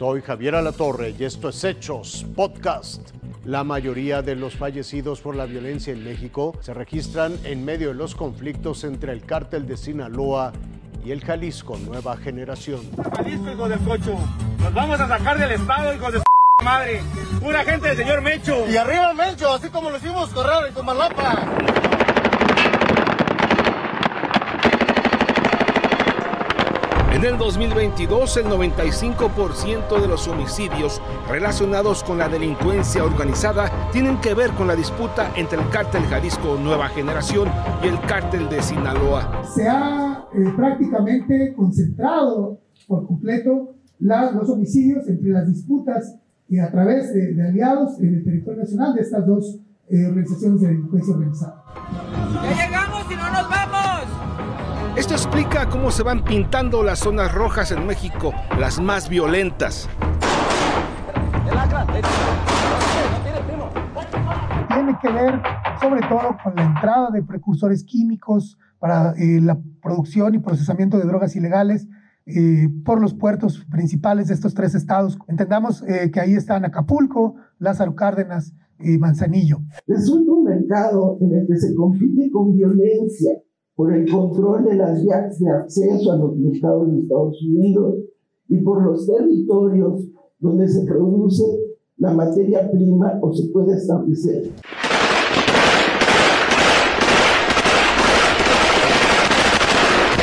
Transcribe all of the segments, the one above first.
Soy Javier Alatorre y esto es Hechos Podcast. La mayoría de los fallecidos por la violencia en México se registran en medio de los conflictos entre el cártel de Sinaloa y el Jalisco Nueva Generación. Jalisco, hijo de cocho. Nos vamos a sacar del estado, hijo de madre. Pura gente del señor Mecho. Y arriba Mecho, así como lo hicimos correr en Comalapa. En el 2022, el 95% de los homicidios relacionados con la delincuencia organizada tienen que ver con la disputa entre el cártel Jalisco Nueva Generación y el cártel de Sinaloa. Se ha eh, prácticamente concentrado por completo los homicidios entre las disputas y a través de, aliados en el territorio nacional de estas dos eh, organizaciones de delincuencia organizada. ¡Ya llegamos y no nos vamos! Esto explica cómo se van pintando las zonas rojas en México, las más violentas. Tiene que ver sobre todo con la entrada de precursores químicos para eh, la producción y procesamiento de drogas ilegales eh, por los puertos principales de estos tres estados. Entendamos eh, que ahí están Acapulco, Lázaro Cárdenas y Manzanillo. Resulta un mercado en el que se compite con violencia por el control de las vías de acceso a los mercados de Estados Unidos y por los territorios donde se produce la materia prima o se puede establecer.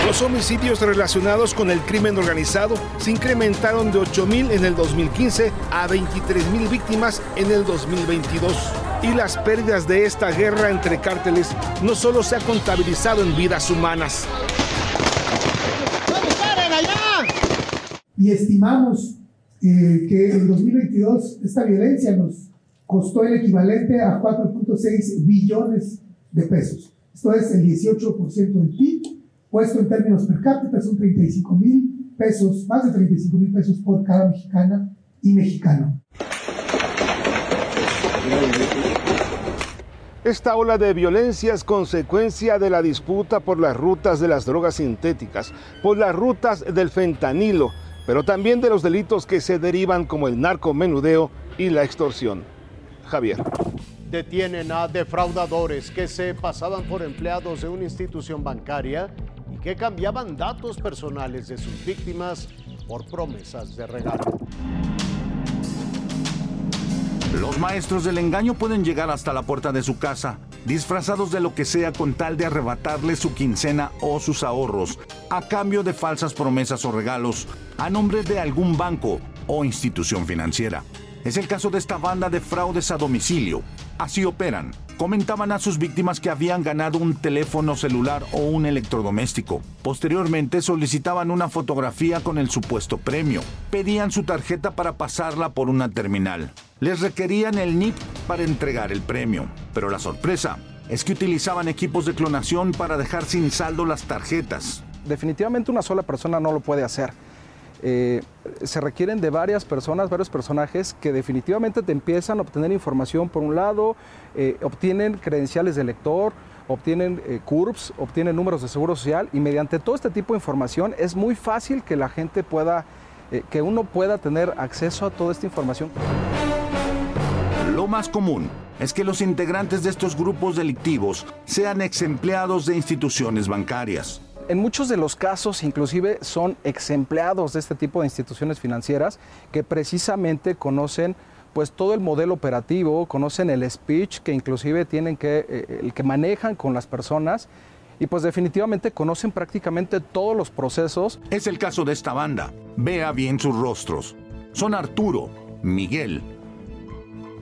Los homicidios relacionados con el crimen organizado se incrementaron de 8.000 en el 2015 a 23.000 víctimas en el 2022. Y las pérdidas de esta guerra entre cárteles no solo se ha contabilizado en vidas humanas. Y estimamos eh, que en 2022 esta violencia nos costó el equivalente a 4.6 billones de pesos. Esto es el 18% del PIB puesto en términos per cápita son 35 mil pesos, más de 35 mil pesos por cada mexicana y mexicano. Esta ola de violencia es consecuencia de la disputa por las rutas de las drogas sintéticas, por las rutas del fentanilo, pero también de los delitos que se derivan como el narcomenudeo y la extorsión. Javier. Detienen a defraudadores que se pasaban por empleados de una institución bancaria que cambiaban datos personales de sus víctimas por promesas de regalo. Los maestros del engaño pueden llegar hasta la puerta de su casa, disfrazados de lo que sea con tal de arrebatarle su quincena o sus ahorros, a cambio de falsas promesas o regalos, a nombre de algún banco o institución financiera. Es el caso de esta banda de fraudes a domicilio. Así operan comentaban a sus víctimas que habían ganado un teléfono celular o un electrodoméstico. Posteriormente solicitaban una fotografía con el supuesto premio. Pedían su tarjeta para pasarla por una terminal. Les requerían el NIP para entregar el premio. Pero la sorpresa es que utilizaban equipos de clonación para dejar sin saldo las tarjetas. Definitivamente una sola persona no lo puede hacer. Eh, se requieren de varias personas, varios personajes que definitivamente te empiezan a obtener información por un lado, eh, obtienen credenciales de lector, obtienen eh, CURPS, obtienen números de seguro social y mediante todo este tipo de información es muy fácil que la gente pueda, que uno pueda tener acceso a toda esta información. Lo más común es que los integrantes de estos grupos delictivos sean ex empleados de instituciones bancarias en muchos de los casos inclusive son ex empleados de este tipo de instituciones financieras que precisamente conocen pues todo el modelo operativo, conocen el speech que inclusive tienen que, eh, el que manejan con las personas y pues definitivamente conocen prácticamente todos los procesos. Es el caso de esta banda. Vea bien sus rostros. Son Arturo, Miguel,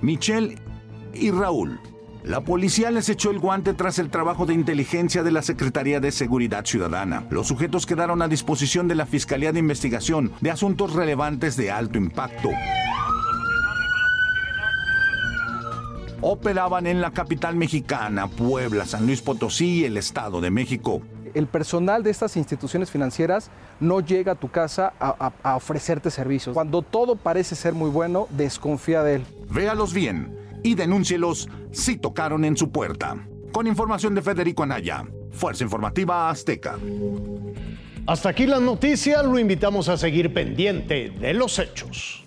Michelle y Raúl. La policía les echó el guante tras el trabajo de inteligencia de la Secretaría de Seguridad Ciudadana. Los sujetos quedaron a disposición de la Fiscalía de Investigación de Asuntos Relevantes de Alto Impacto. Operaban en la capital mexicana, Puebla, San Luis Potosí y el Estado de México el personal de estas instituciones financieras no llega a tu casa a, a, ofrecerte servicios. Cuando todo parece ser muy bueno, desconfía de él. Véalos bien y denúncielos si tocaron en su puerta. Con información de Federico Anaya, Fuerza Informativa Azteca. Hasta aquí las noticias, lo invitamos a seguir pendiente de los hechos.